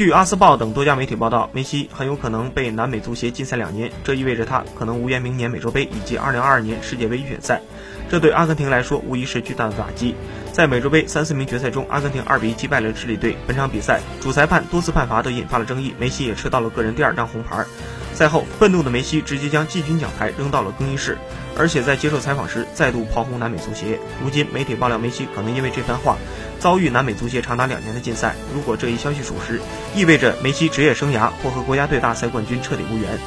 据《阿斯报》等多家媒体报道，梅西很有可能被南美足协禁赛两年，这意味着他可能无缘明年美洲杯以及2022年世界杯预选赛。这对阿根廷来说无疑是巨大的打击。在美洲杯三四名决赛中，阿根廷2比1击败了智利队。本场比赛主裁判多次判罚都引发了争议，梅西也吃到了个人第二张红牌。赛后，愤怒的梅西直接将季军奖牌扔到了更衣室，而且在接受采访时再度炮轰南美足协。如今，媒体爆料梅西可能因为这番话遭遇南美足协长达两年的禁赛。如果这一消息属实，意味着梅西职业生涯或和国家队大赛冠军彻底无缘。